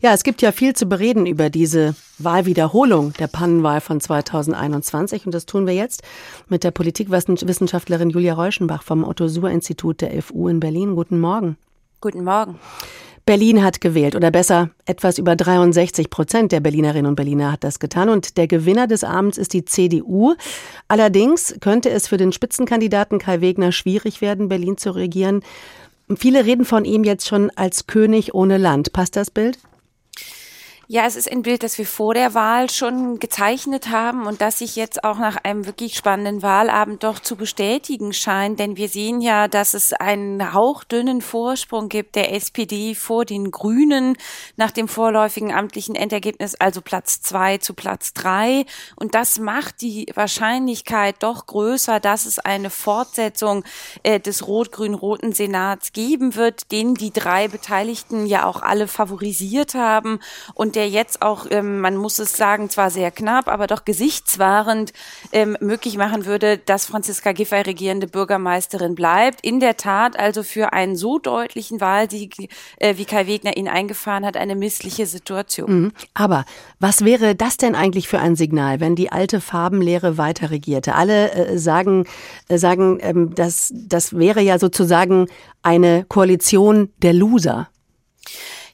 Ja, es gibt ja viel zu bereden über diese Wahlwiederholung der Pannenwahl von 2021 und das tun wir jetzt mit der Politikwissenschaftlerin Julia Reuschenbach vom Otto-Suhr-Institut der FU in Berlin. Guten Morgen. Guten Morgen. Berlin hat gewählt oder besser etwas über 63 Prozent der Berlinerinnen und Berliner hat das getan und der Gewinner des Abends ist die CDU. Allerdings könnte es für den Spitzenkandidaten Kai Wegner schwierig werden, Berlin zu regieren. Viele reden von ihm jetzt schon als König ohne Land. Passt das Bild? Ja, es ist ein Bild, das wir vor der Wahl schon gezeichnet haben und das sich jetzt auch nach einem wirklich spannenden Wahlabend doch zu bestätigen scheint. Denn wir sehen ja, dass es einen hauchdünnen Vorsprung gibt der SPD vor den Grünen nach dem vorläufigen amtlichen Endergebnis, also Platz zwei zu Platz drei. Und das macht die Wahrscheinlichkeit doch größer, dass es eine Fortsetzung äh, des rot-grün-roten Senats geben wird, den die drei Beteiligten ja auch alle favorisiert haben und der jetzt auch, ähm, man muss es sagen, zwar sehr knapp, aber doch gesichtswahrend ähm, möglich machen würde, dass Franziska Giffey regierende Bürgermeisterin bleibt. In der Tat also für einen so deutlichen Wahlsieg, äh, wie Kai Wegner ihn eingefahren hat, eine missliche Situation. Mhm. Aber was wäre das denn eigentlich für ein Signal, wenn die alte Farbenlehre weiter regierte? Alle äh, sagen, äh, sagen ähm, dass das wäre ja sozusagen eine Koalition der Loser.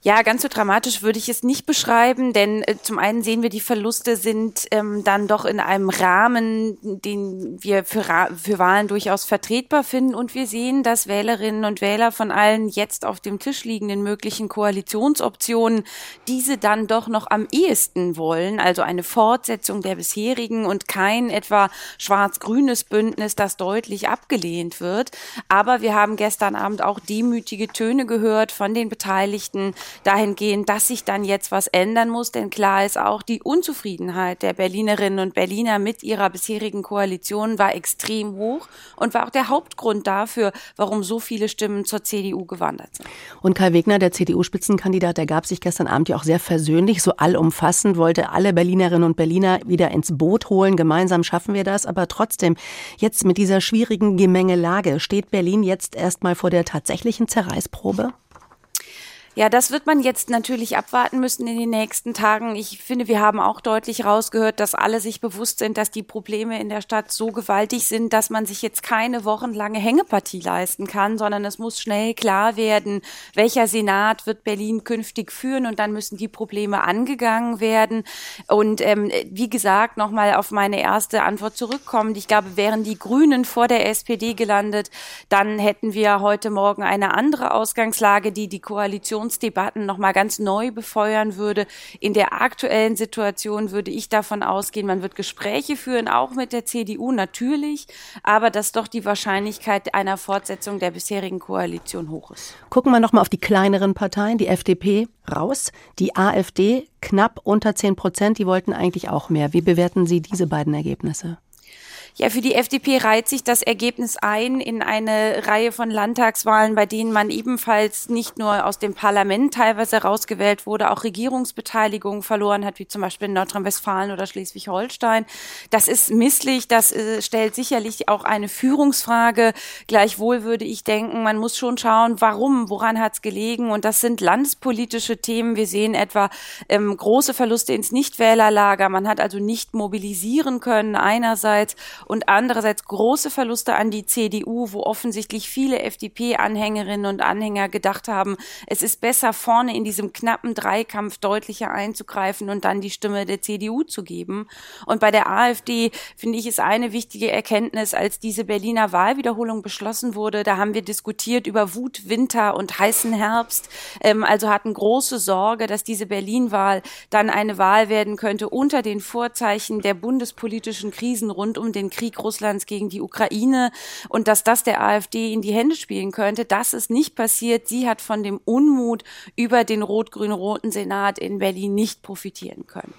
Ja, ganz so dramatisch würde ich es nicht beschreiben, denn äh, zum einen sehen wir, die Verluste sind ähm, dann doch in einem Rahmen, den wir für, für Wahlen durchaus vertretbar finden. Und wir sehen, dass Wählerinnen und Wähler von allen jetzt auf dem Tisch liegenden möglichen Koalitionsoptionen diese dann doch noch am ehesten wollen. Also eine Fortsetzung der bisherigen und kein etwa schwarz-grünes Bündnis, das deutlich abgelehnt wird. Aber wir haben gestern Abend auch demütige Töne gehört von den Beteiligten, dahingehend, dass sich dann jetzt was ändern muss. Denn klar ist auch, die Unzufriedenheit der Berlinerinnen und Berliner mit ihrer bisherigen Koalition war extrem hoch und war auch der Hauptgrund dafür, warum so viele Stimmen zur CDU gewandert sind. Und Kai Wegner, der CDU-Spitzenkandidat, der gab sich gestern Abend ja auch sehr versöhnlich, so allumfassend, wollte alle Berlinerinnen und Berliner wieder ins Boot holen. Gemeinsam schaffen wir das. Aber trotzdem, jetzt mit dieser schwierigen Gemengelage, steht Berlin jetzt erstmal vor der tatsächlichen Zerreißprobe? Ja, das wird man jetzt natürlich abwarten müssen in den nächsten Tagen. Ich finde, wir haben auch deutlich rausgehört, dass alle sich bewusst sind, dass die Probleme in der Stadt so gewaltig sind, dass man sich jetzt keine wochenlange Hängepartie leisten kann, sondern es muss schnell klar werden, welcher Senat wird Berlin künftig führen und dann müssen die Probleme angegangen werden. Und ähm, wie gesagt, nochmal auf meine erste Antwort zurückkommen. Ich glaube, wären die Grünen vor der SPD gelandet, dann hätten wir heute Morgen eine andere Ausgangslage, die die Koalition Migrationsdebatten nochmal ganz neu befeuern würde. In der aktuellen Situation würde ich davon ausgehen, man wird Gespräche führen, auch mit der CDU natürlich, aber dass doch die Wahrscheinlichkeit einer Fortsetzung der bisherigen Koalition hoch ist. Gucken wir nochmal auf die kleineren Parteien, die FDP raus, die AfD knapp unter 10 Prozent, die wollten eigentlich auch mehr. Wie bewerten Sie diese beiden Ergebnisse? Ja, für die FDP reiht sich das Ergebnis ein in eine Reihe von Landtagswahlen, bei denen man ebenfalls nicht nur aus dem Parlament teilweise rausgewählt wurde, auch Regierungsbeteiligung verloren hat, wie zum Beispiel in Nordrhein-Westfalen oder Schleswig-Holstein. Das ist misslich, das äh, stellt sicherlich auch eine Führungsfrage. Gleichwohl würde ich denken, man muss schon schauen, warum, woran hat es gelegen. Und das sind landespolitische Themen. Wir sehen etwa ähm, große Verluste ins Nichtwählerlager. Man hat also nicht mobilisieren können einerseits und andererseits große Verluste an die CDU, wo offensichtlich viele FDP-Anhängerinnen und Anhänger gedacht haben, es ist besser vorne in diesem knappen Dreikampf deutlicher einzugreifen und dann die Stimme der CDU zu geben. Und bei der AfD finde ich es eine wichtige Erkenntnis, als diese Berliner Wahlwiederholung beschlossen wurde, da haben wir diskutiert über Wut, Winter und heißen Herbst, ähm, also hatten große Sorge, dass diese Berlin-Wahl dann eine Wahl werden könnte unter den Vorzeichen der bundespolitischen Krisen rund um den Krieg Russlands gegen die Ukraine und dass das der AfD in die Hände spielen könnte. Das ist nicht passiert. Sie hat von dem Unmut über den rot-grün-roten Senat in Berlin nicht profitieren können.